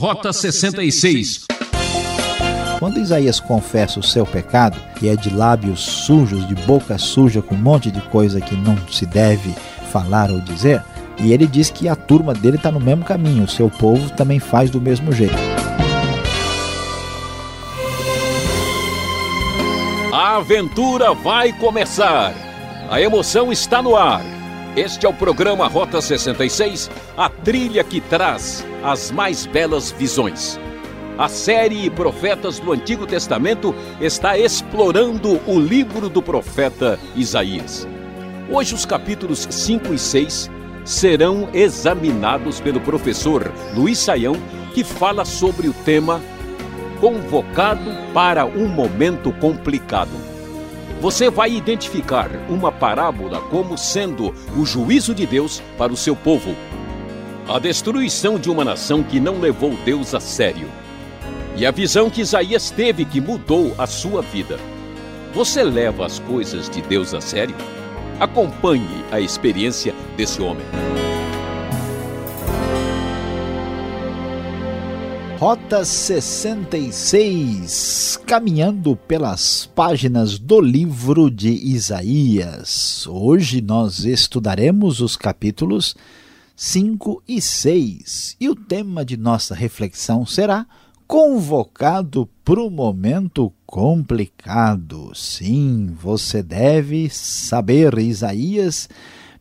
Rota 66. Quando Isaías confessa o seu pecado, que é de lábios sujos, de boca suja, com um monte de coisa que não se deve falar ou dizer, e ele diz que a turma dele está no mesmo caminho, o seu povo também faz do mesmo jeito. A aventura vai começar. A emoção está no ar. Este é o programa Rota 66, a trilha que traz as mais belas visões. A série Profetas do Antigo Testamento está explorando o livro do profeta Isaías. Hoje, os capítulos 5 e 6 serão examinados pelo professor Luiz Saião, que fala sobre o tema Convocado para um Momento Complicado. Você vai identificar uma parábola como sendo o juízo de Deus para o seu povo. A destruição de uma nação que não levou Deus a sério e a visão que Isaías teve que mudou a sua vida. Você leva as coisas de Deus a sério? Acompanhe a experiência desse homem. Rota 66, caminhando pelas páginas do livro de Isaías. Hoje nós estudaremos os capítulos 5 e 6 e o tema de nossa reflexão será convocado para um momento complicado. Sim, você deve saber, Isaías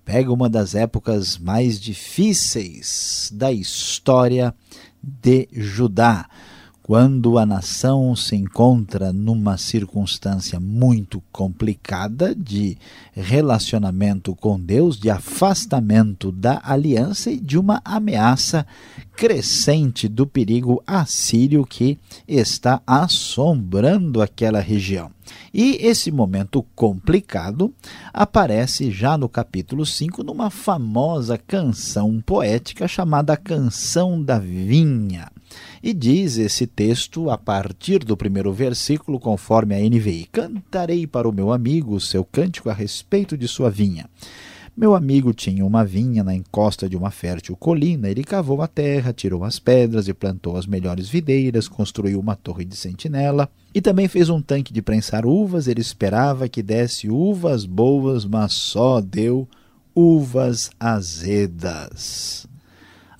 pega uma das épocas mais difíceis da história de Judá quando a nação se encontra numa circunstância muito complicada de relacionamento com Deus, de afastamento da aliança e de uma ameaça crescente do perigo assírio que está assombrando aquela região. E esse momento complicado aparece já no capítulo 5 numa famosa canção poética chamada Canção da Vinha. E diz esse texto a partir do primeiro versículo, conforme a NVI: Cantarei para o meu amigo o seu cântico a respeito de sua vinha. Meu amigo tinha uma vinha na encosta de uma fértil colina. Ele cavou a terra, tirou as pedras e plantou as melhores videiras, construiu uma torre de sentinela e também fez um tanque de prensar uvas. Ele esperava que desse uvas boas, mas só deu uvas azedas.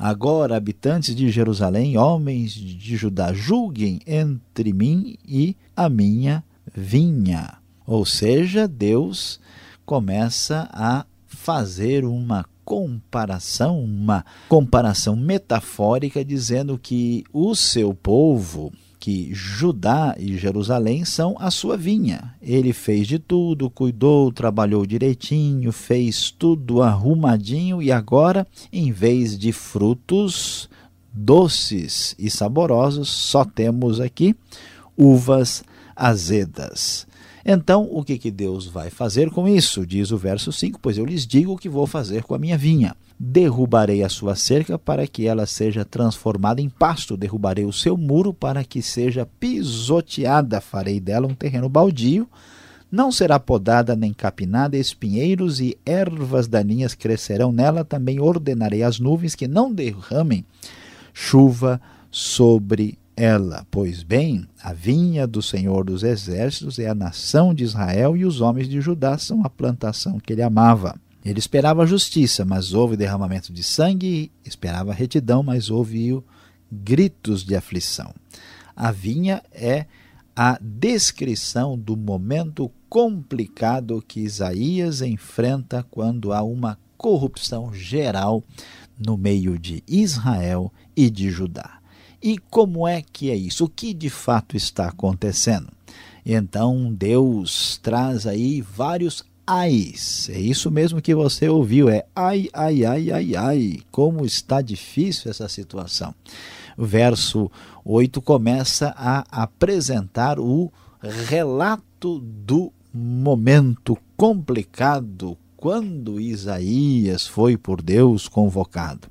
Agora, habitantes de Jerusalém, homens de Judá, julguem entre mim e a minha vinha. Ou seja, Deus começa a fazer uma comparação, uma comparação metafórica, dizendo que o seu povo, que Judá e Jerusalém são a sua vinha. Ele fez de tudo, cuidou, trabalhou direitinho, fez tudo arrumadinho e agora, em vez de frutos doces e saborosos, só temos aqui uvas azedas. Então, o que, que Deus vai fazer com isso? Diz o verso 5: Pois eu lhes digo o que vou fazer com a minha vinha. Derrubarei a sua cerca para que ela seja transformada em pasto, derrubarei o seu muro para que seja pisoteada, farei dela um terreno baldio. Não será podada nem capinada, espinheiros e ervas daninhas crescerão nela. Também ordenarei às nuvens que não derramem chuva sobre ela. Pois bem, a vinha do Senhor dos Exércitos é a nação de Israel e os homens de Judá são a plantação que ele amava. Ele esperava justiça, mas houve derramamento de sangue, esperava retidão, mas houve gritos de aflição. A vinha é a descrição do momento complicado que Isaías enfrenta quando há uma corrupção geral no meio de Israel e de Judá. E como é que é isso? O que de fato está acontecendo? Então Deus traz aí vários ais. É isso mesmo que você ouviu, é ai, ai, ai, ai, ai. Como está difícil essa situação. O verso 8 começa a apresentar o relato do momento complicado quando Isaías foi por Deus convocado.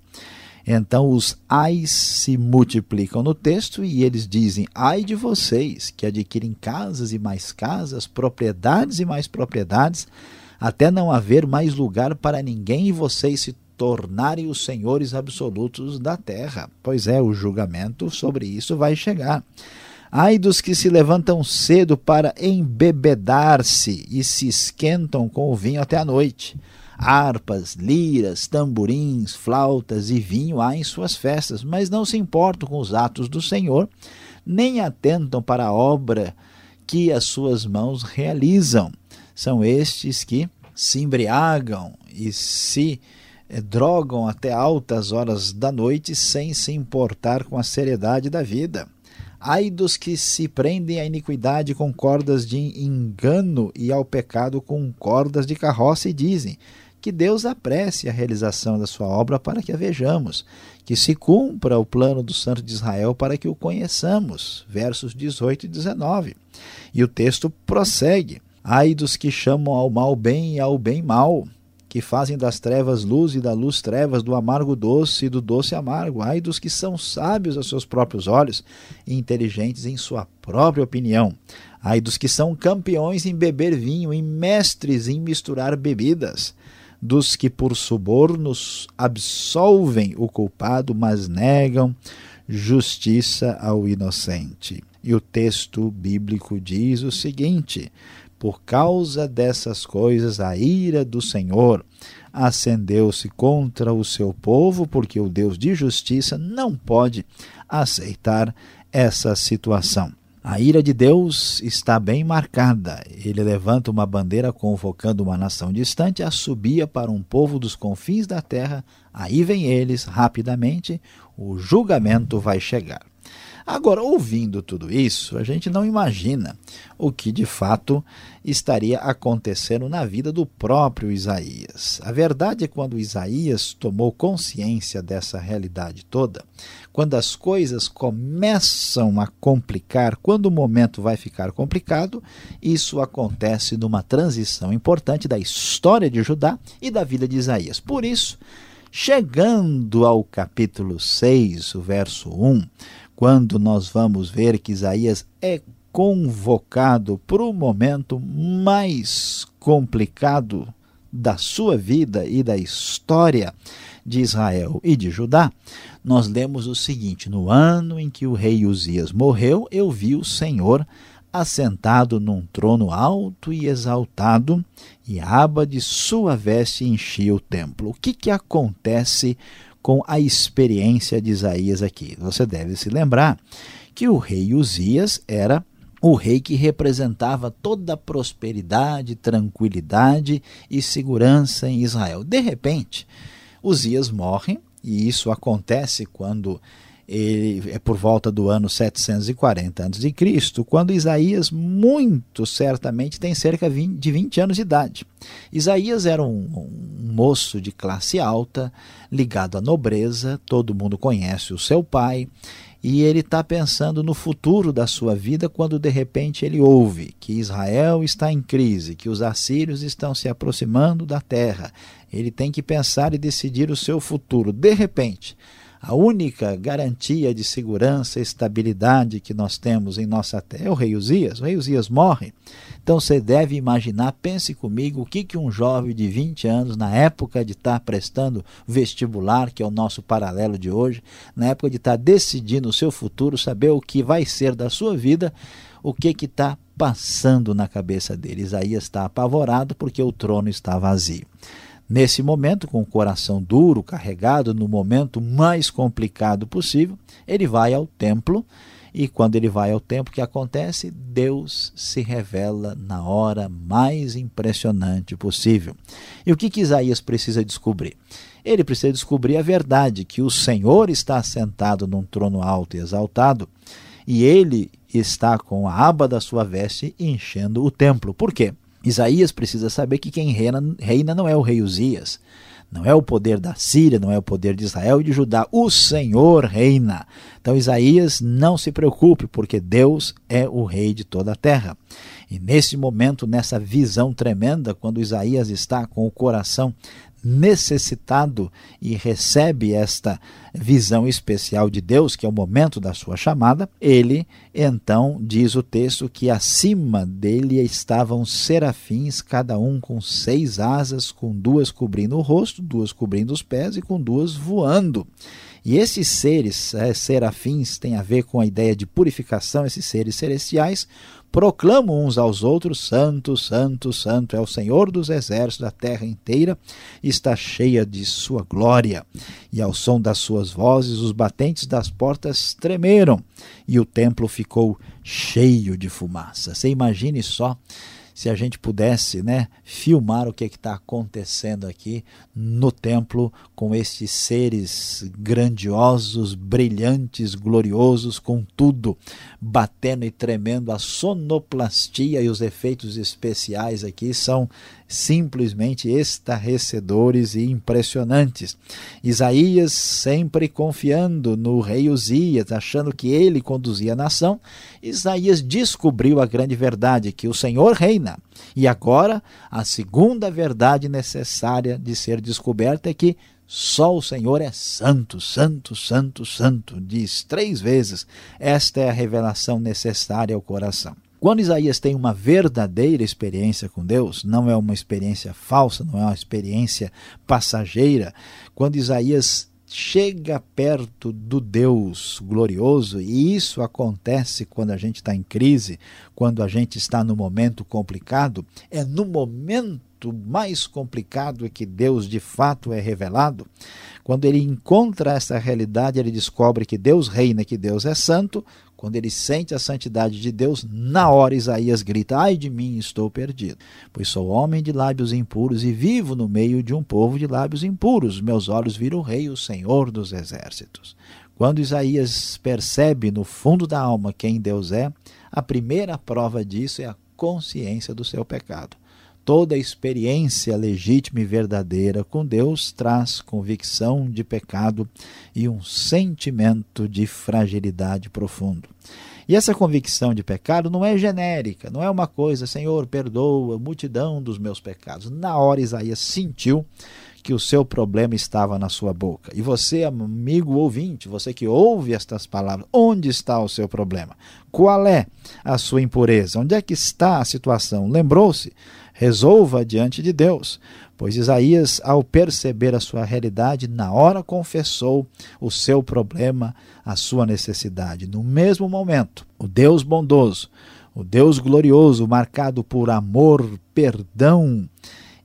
Então os ais se multiplicam no texto e eles dizem: ai de vocês que adquirem casas e mais casas, propriedades e mais propriedades, até não haver mais lugar para ninguém e vocês se tornarem os senhores absolutos da terra. Pois é, o julgamento sobre isso vai chegar. Ai dos que se levantam cedo para embebedar-se e se esquentam com o vinho até a noite. Harpas, liras, tamborins, flautas e vinho há em suas festas, mas não se importam com os atos do Senhor, nem atentam para a obra que as suas mãos realizam. São estes que se embriagam e se eh, drogam até altas horas da noite sem se importar com a seriedade da vida. Ai dos que se prendem à iniquidade com cordas de engano e ao pecado com cordas de carroça e dizem que Deus apresse a realização da sua obra para que a vejamos, que se cumpra o plano do Santo de Israel para que o conheçamos. Versos 18 e 19. E o texto prossegue. Ai dos que chamam ao mal bem e ao bem mal, que fazem das trevas luz e da luz trevas, do amargo doce e do doce amargo. Ai dos que são sábios aos seus próprios olhos e inteligentes em sua própria opinião. Ai dos que são campeões em beber vinho e mestres em misturar bebidas. Dos que por subornos absolvem o culpado, mas negam justiça ao inocente. E o texto bíblico diz o seguinte: por causa dessas coisas, a ira do Senhor acendeu-se contra o seu povo, porque o Deus de justiça não pode aceitar essa situação. A ira de Deus está bem marcada. Ele levanta uma bandeira convocando uma nação distante, a subia para um povo dos confins da terra. Aí vem eles, rapidamente, o julgamento vai chegar. Agora, ouvindo tudo isso, a gente não imagina o que de fato estaria acontecendo na vida do próprio Isaías. A verdade é quando Isaías tomou consciência dessa realidade toda, quando as coisas começam a complicar, quando o momento vai ficar complicado, isso acontece numa transição importante da história de Judá e da vida de Isaías. Por isso, chegando ao capítulo 6, o verso 1, quando nós vamos ver que Isaías é convocado para o momento mais complicado da sua vida e da história de Israel e de Judá, nós lemos o seguinte: No ano em que o rei Uzias morreu, eu vi o Senhor assentado num trono alto e exaltado, e a aba de sua veste enchia o templo. O que, que acontece com a experiência de Isaías aqui. Você deve se lembrar que o rei Uzias era o rei que representava toda a prosperidade, tranquilidade e segurança em Israel. De repente, Uzias morre, e isso acontece quando ele é por volta do ano 740 a.C., quando Isaías, muito certamente, tem cerca de 20 anos de idade. Isaías era um, um moço de classe alta, ligado à nobreza, todo mundo conhece o seu pai, e ele está pensando no futuro da sua vida quando de repente ele ouve que Israel está em crise, que os assírios estão se aproximando da terra. Ele tem que pensar e decidir o seu futuro. De repente, a única garantia de segurança e estabilidade que nós temos em nossa terra é o rei Uzias. O rei Uzias morre. Então você deve imaginar, pense comigo, o que, que um jovem de 20 anos, na época de estar prestando vestibular, que é o nosso paralelo de hoje, na época de estar decidindo o seu futuro, saber o que vai ser da sua vida, o que está passando na cabeça dele. Isaías está apavorado porque o trono está vazio. Nesse momento, com o coração duro, carregado, no momento mais complicado possível, ele vai ao templo e quando ele vai ao templo, o que acontece? Deus se revela na hora mais impressionante possível. E o que, que Isaías precisa descobrir? Ele precisa descobrir a verdade, que o Senhor está sentado num trono alto e exaltado, e ele está com a aba da sua veste enchendo o templo. Por quê? Isaías precisa saber que quem reina, reina não é o rei Uzias, não é o poder da Síria, não é o poder de Israel e de Judá. O Senhor reina. Então Isaías não se preocupe, porque Deus é o rei de toda a terra. E nesse momento, nessa visão tremenda, quando Isaías está com o coração necessitado e recebe esta visão especial de Deus, que é o momento da sua chamada, ele então diz o texto que acima dele estavam serafins, cada um com seis asas, com duas cobrindo o rosto, duas cobrindo os pés e com duas voando. E esses seres é, serafins têm a ver com a ideia de purificação, esses seres celestiais proclamam uns aos outros: Santo, Santo, Santo é o Senhor dos exércitos, da terra inteira está cheia de sua glória. E ao som das suas vozes, os batentes das portas tremeram e o templo ficou cheio de fumaça. Você imagine só se a gente pudesse né, filmar o que está acontecendo aqui no templo com estes seres grandiosos, brilhantes, gloriosos, com tudo batendo e tremendo. A sonoplastia e os efeitos especiais aqui são simplesmente estarrecedores e impressionantes. Isaías sempre confiando no rei Uzias, achando que ele conduzia a nação, Isaías descobriu a grande verdade, que o Senhor reina. E agora, a segunda verdade necessária de ser descoberta é que só o Senhor é santo, santo, santo, santo. Diz três vezes. Esta é a revelação necessária ao coração. Quando Isaías tem uma verdadeira experiência com Deus, não é uma experiência falsa, não é uma experiência passageira, quando Isaías chega perto do Deus glorioso, e isso acontece quando a gente está em crise, quando a gente está no momento complicado, é no momento mais complicado que Deus de fato é revelado. Quando ele encontra essa realidade, ele descobre que Deus reina, que Deus é santo, quando ele sente a santidade de Deus, na hora Isaías grita: Ai de mim, estou perdido, pois sou homem de lábios impuros e vivo no meio de um povo de lábios impuros. Meus olhos viram o Rei, o Senhor dos exércitos. Quando Isaías percebe no fundo da alma quem Deus é, a primeira prova disso é a consciência do seu pecado. Toda experiência legítima e verdadeira com Deus traz convicção de pecado e um sentimento de fragilidade profundo. E essa convicção de pecado não é genérica, não é uma coisa, Senhor, perdoa a multidão dos meus pecados. Na hora Isaías sentiu que o seu problema estava na sua boca. E você, amigo ouvinte, você que ouve estas palavras, onde está o seu problema? Qual é a sua impureza? Onde é que está a situação? Lembrou-se resolva diante de Deus. Pois Isaías, ao perceber a sua realidade, na hora confessou o seu problema, a sua necessidade. No mesmo momento, o Deus bondoso, o Deus glorioso, marcado por amor, perdão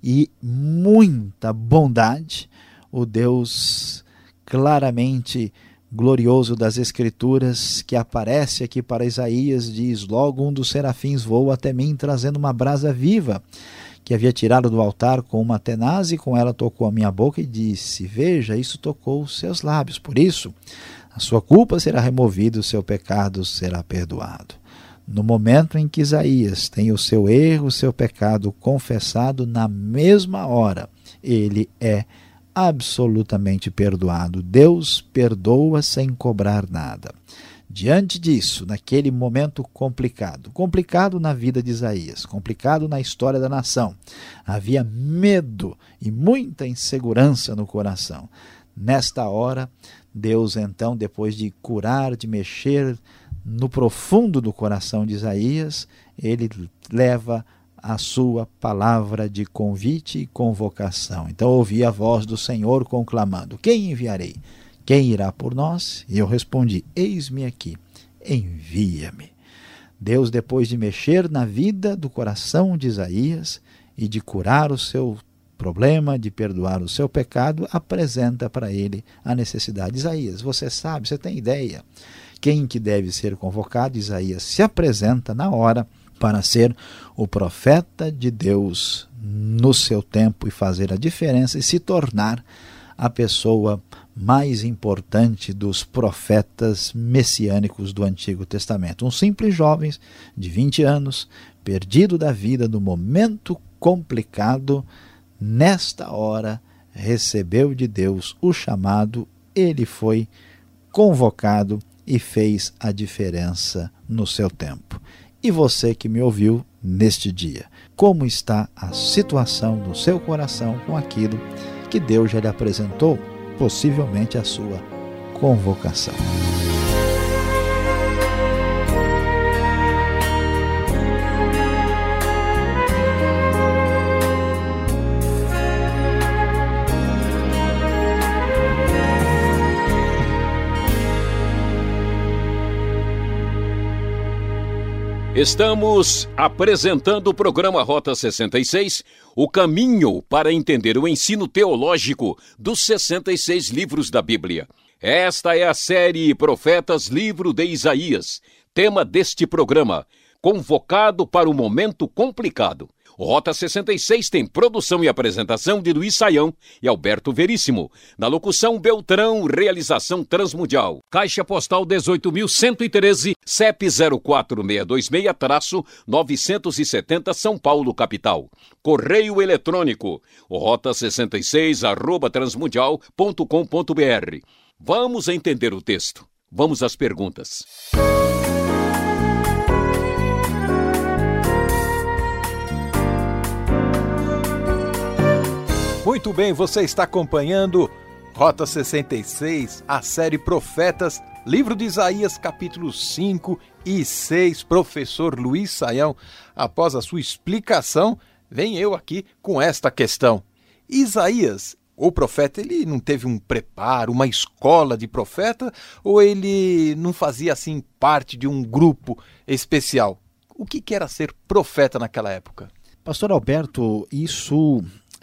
e muita bondade, o Deus claramente glorioso das Escrituras que aparece aqui para Isaías diz: Logo um dos serafins voa até mim, trazendo uma brasa viva que havia tirado do altar com uma tenaz e com ela tocou a minha boca e disse: Veja, isso tocou os seus lábios. Por isso, a sua culpa será removida, o seu pecado será perdoado. No momento em que Isaías tem o seu erro, o seu pecado confessado, na mesma hora, ele é absolutamente perdoado. Deus perdoa sem cobrar nada. Diante disso, naquele momento complicado, complicado na vida de Isaías, complicado na história da nação, havia medo e muita insegurança no coração. Nesta hora, Deus então, depois de curar, de mexer no profundo do coração de Isaías, ele leva a sua palavra de convite e convocação. Então ouvi a voz do Senhor conclamando: Quem enviarei? Quem irá por nós? E eu respondi: Eis-me aqui, envia-me. Deus, depois de mexer na vida do coração de Isaías e de curar o seu problema, de perdoar o seu pecado, apresenta para ele a necessidade. Isaías, você sabe, você tem ideia quem que deve ser convocado? Isaías se apresenta na hora para ser o profeta de Deus no seu tempo e fazer a diferença e se tornar a pessoa mais importante dos profetas messiânicos do Antigo Testamento. Um simples jovem de 20 anos, perdido da vida no momento complicado, nesta hora recebeu de Deus o chamado, ele foi convocado e fez a diferença no seu tempo e você que me ouviu neste dia. Como está a situação do seu coração com aquilo que Deus já lhe apresentou, possivelmente a sua convocação. Estamos apresentando o programa Rota 66, o caminho para entender o ensino teológico dos 66 livros da Bíblia. Esta é a série Profetas Livro de Isaías, tema deste programa, convocado para o momento complicado. O Rota 66 tem produção e apresentação de Luiz Saião e Alberto Veríssimo. Na locução Beltrão, realização Transmundial. Caixa Postal 18.113, CEP 04626-970 São Paulo, capital. Correio eletrônico, rota 66 arroba transmundial.com.br. Vamos entender o texto. Vamos às perguntas. Muito bem, você está acompanhando Rota 66, a série Profetas, livro de Isaías, capítulos 5 e 6. Professor Luiz Saião, após a sua explicação, vem eu aqui com esta questão. Isaías, o profeta, ele não teve um preparo, uma escola de profeta, ou ele não fazia assim parte de um grupo especial? O que era ser profeta naquela época? Pastor Alberto, isso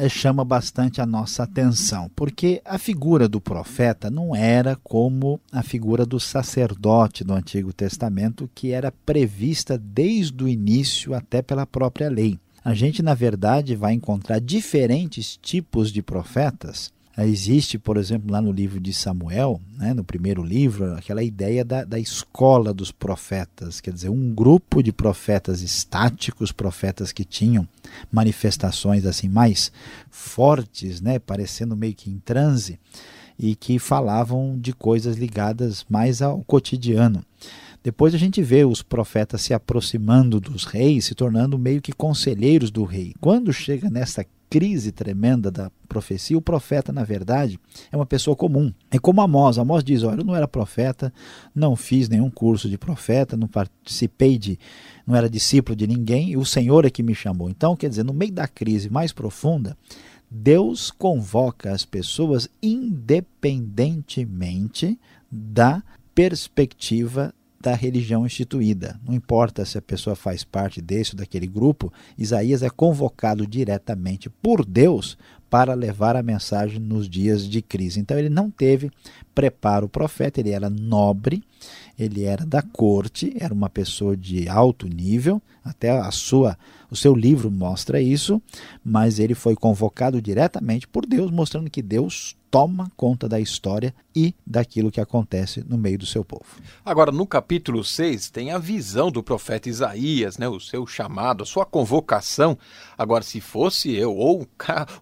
chama bastante a nossa atenção, porque a figura do profeta não era como a figura do sacerdote do Antigo Testamento, que era prevista desde o início até pela própria lei. A gente, na verdade, vai encontrar diferentes tipos de profetas Existe, por exemplo, lá no livro de Samuel, né, no primeiro livro, aquela ideia da, da escola dos profetas, quer dizer, um grupo de profetas estáticos, profetas que tinham manifestações assim mais fortes, né, parecendo meio que em transe, e que falavam de coisas ligadas mais ao cotidiano. Depois a gente vê os profetas se aproximando dos reis, se tornando meio que conselheiros do rei. Quando chega nessa crise tremenda da profecia, o profeta, na verdade, é uma pessoa comum. É como Amós. Amós diz: Olha, eu não era profeta, não fiz nenhum curso de profeta, não participei de. não era discípulo de ninguém, e o Senhor é que me chamou. Então, quer dizer, no meio da crise mais profunda, Deus convoca as pessoas independentemente da perspectiva da religião instituída. Não importa se a pessoa faz parte desse ou daquele grupo, Isaías é convocado diretamente por Deus para levar a mensagem nos dias de crise. Então ele não teve preparo profeta, ele era nobre, ele era da corte, era uma pessoa de alto nível, até a sua o seu livro mostra isso, mas ele foi convocado diretamente por Deus, mostrando que Deus toma conta da história e daquilo que acontece no meio do seu povo. Agora, no capítulo 6, tem a visão do profeta Isaías, né, o seu chamado, a sua convocação. Agora, se fosse eu ou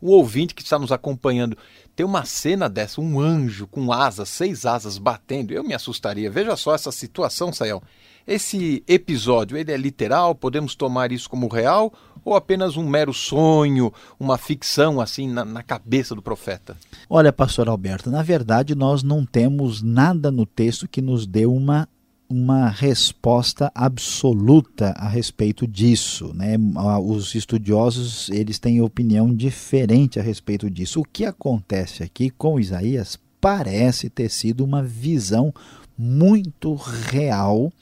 o ouvinte que está nos acompanhando, ter uma cena dessa, um anjo com asas, seis asas batendo, eu me assustaria. Veja só essa situação, Sayão. Esse episódio, ele é literal? Podemos tomar isso como real? Ou apenas um mero sonho, uma ficção assim na, na cabeça do profeta? Olha, pastor Alberto, na verdade nós não temos nada no texto que nos dê uma uma resposta absoluta a respeito disso, né? Os estudiosos eles têm opinião diferente a respeito disso. O que acontece aqui com Isaías parece ter sido uma visão muito real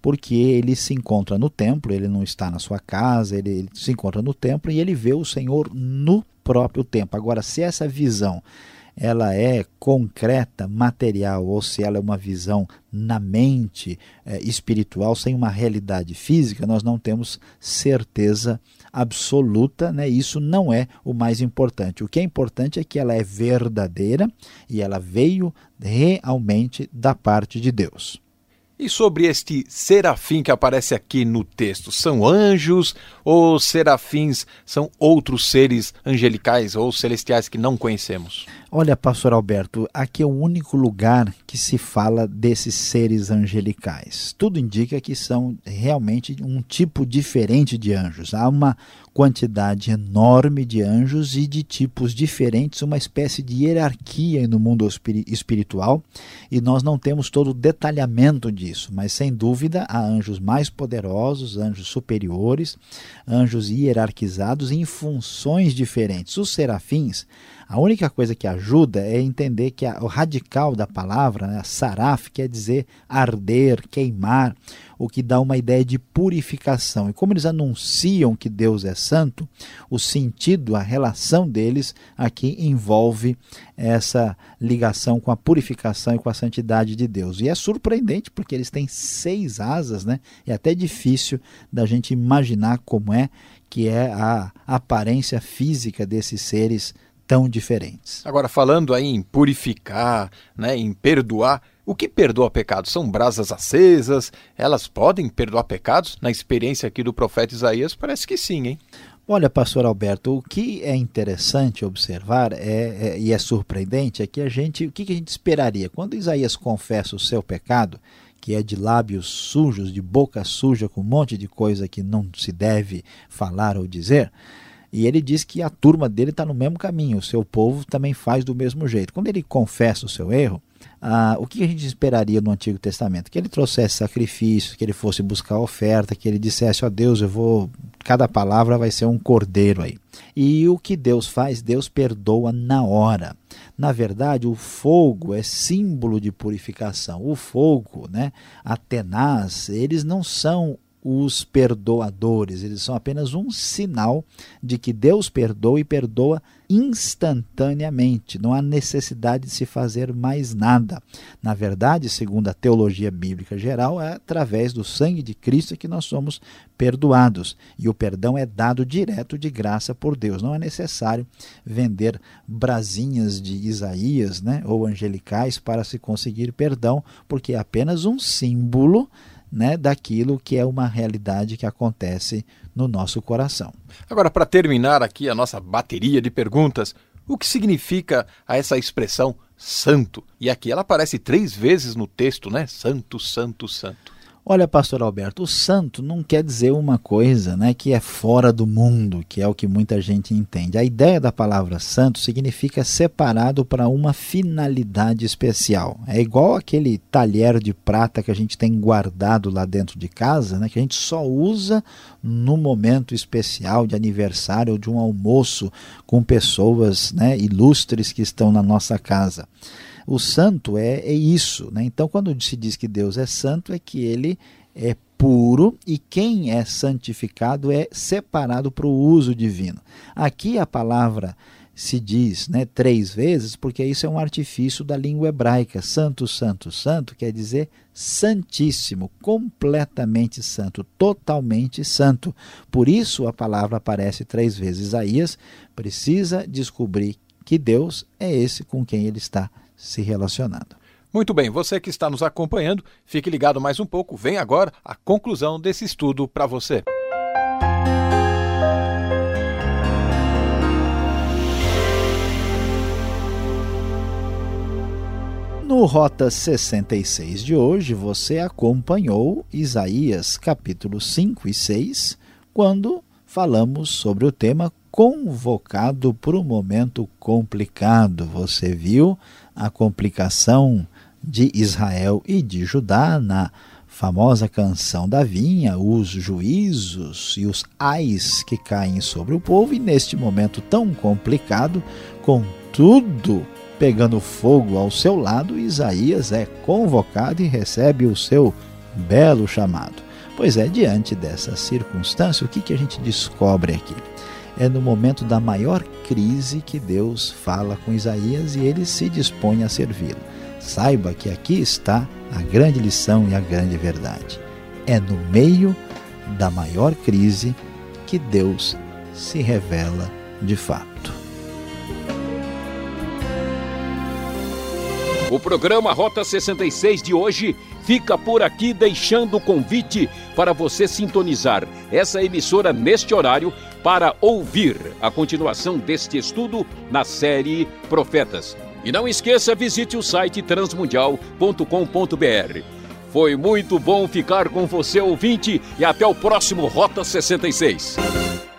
porque ele se encontra no templo, ele não está na sua casa, ele, se encontra no templo e ele vê o Senhor no próprio templo. Agora, se essa visão ela é concreta, material, ou se ela é uma visão na mente é, espiritual, sem uma realidade física, nós não temos certeza absoluta, né? isso não é o mais importante. O que é importante é que ela é verdadeira e ela veio realmente da parte de Deus. E sobre este serafim que aparece aqui no texto, são anjos ou serafins são outros seres angelicais ou celestiais que não conhecemos? Olha, pastor Alberto, aqui é o único lugar que se fala desses seres angelicais. Tudo indica que são realmente um tipo diferente de anjos. Há uma quantidade enorme de anjos e de tipos diferentes, uma espécie de hierarquia no mundo espiritual, e nós não temos todo o detalhamento disso, mas sem dúvida há anjos mais poderosos, anjos superiores, anjos hierarquizados em funções diferentes. Os serafins a única coisa que ajuda é entender que a, o radical da palavra, né, saraf, quer dizer arder, queimar, o que dá uma ideia de purificação. E como eles anunciam que Deus é santo, o sentido, a relação deles aqui envolve essa ligação com a purificação e com a santidade de Deus. E é surpreendente porque eles têm seis asas, né? É até difícil da gente imaginar como é que é a aparência física desses seres tão diferentes. Agora, falando aí em purificar, né, em perdoar, o que perdoa pecados? São brasas acesas? Elas podem perdoar pecados? Na experiência aqui do profeta Isaías, parece que sim, hein? Olha, pastor Alberto, o que é interessante observar é, é, e é surpreendente é que a gente, o que, que a gente esperaria? Quando Isaías confessa o seu pecado, que é de lábios sujos, de boca suja, com um monte de coisa que não se deve falar ou dizer, e ele diz que a turma dele está no mesmo caminho, o seu povo também faz do mesmo jeito. Quando ele confessa o seu erro, ah, o que a gente esperaria no Antigo Testamento? Que ele trouxesse sacrifício, que ele fosse buscar oferta, que ele dissesse: Ó oh, Deus, eu vou. Cada palavra vai ser um cordeiro aí. E o que Deus faz? Deus perdoa na hora. Na verdade, o fogo é símbolo de purificação. O fogo, né, a tenaz, eles não são os perdoadores, eles são apenas um sinal de que Deus perdoa e perdoa instantaneamente, não há necessidade de se fazer mais nada. Na verdade, segundo a teologia bíblica geral, é através do sangue de Cristo que nós somos perdoados, e o perdão é dado direto de graça por Deus. Não é necessário vender brasinhas de Isaías, né, ou angelicais para se conseguir perdão, porque é apenas um símbolo né, daquilo que é uma realidade que acontece no nosso coração. Agora, para terminar aqui a nossa bateria de perguntas, o que significa essa expressão santo? E aqui ela aparece três vezes no texto, né? Santo, santo, santo. Olha, pastor Alberto, o santo não quer dizer uma coisa né, que é fora do mundo, que é o que muita gente entende. A ideia da palavra santo significa separado para uma finalidade especial. É igual aquele talher de prata que a gente tem guardado lá dentro de casa, né, que a gente só usa no momento especial de aniversário ou de um almoço com pessoas né, ilustres que estão na nossa casa. O santo é, é isso. Né? Então, quando se diz que Deus é santo, é que ele é puro e quem é santificado é separado para o uso divino. Aqui a palavra se diz né, três vezes, porque isso é um artifício da língua hebraica. Santo, santo, santo quer dizer santíssimo, completamente santo, totalmente santo. Por isso a palavra aparece três vezes. Isaías precisa descobrir que Deus é esse com quem ele está se relacionando. Muito bem, você que está nos acompanhando, fique ligado mais um pouco. Vem agora a conclusão desse estudo para você. No Rota 66 de hoje, você acompanhou Isaías capítulo 5 e 6, quando falamos sobre o tema convocado para um momento complicado. Você viu a complicação de Israel e de Judá na famosa canção da vinha, os juízos e os ais que caem sobre o povo, e neste momento tão complicado, com tudo pegando fogo ao seu lado, Isaías é convocado e recebe o seu belo chamado. Pois é, diante dessa circunstância, o que, que a gente descobre aqui? É no momento da maior crise que Deus fala com Isaías e ele se dispõe a servi-lo. Saiba que aqui está a grande lição e a grande verdade. É no meio da maior crise que Deus se revela de fato. O programa Rota 66 de hoje fica por aqui deixando o convite para você sintonizar essa emissora neste horário para ouvir a continuação deste estudo na série Profetas. E não esqueça, visite o site transmundial.com.br. Foi muito bom ficar com você, ouvinte, e até o próximo Rota 66.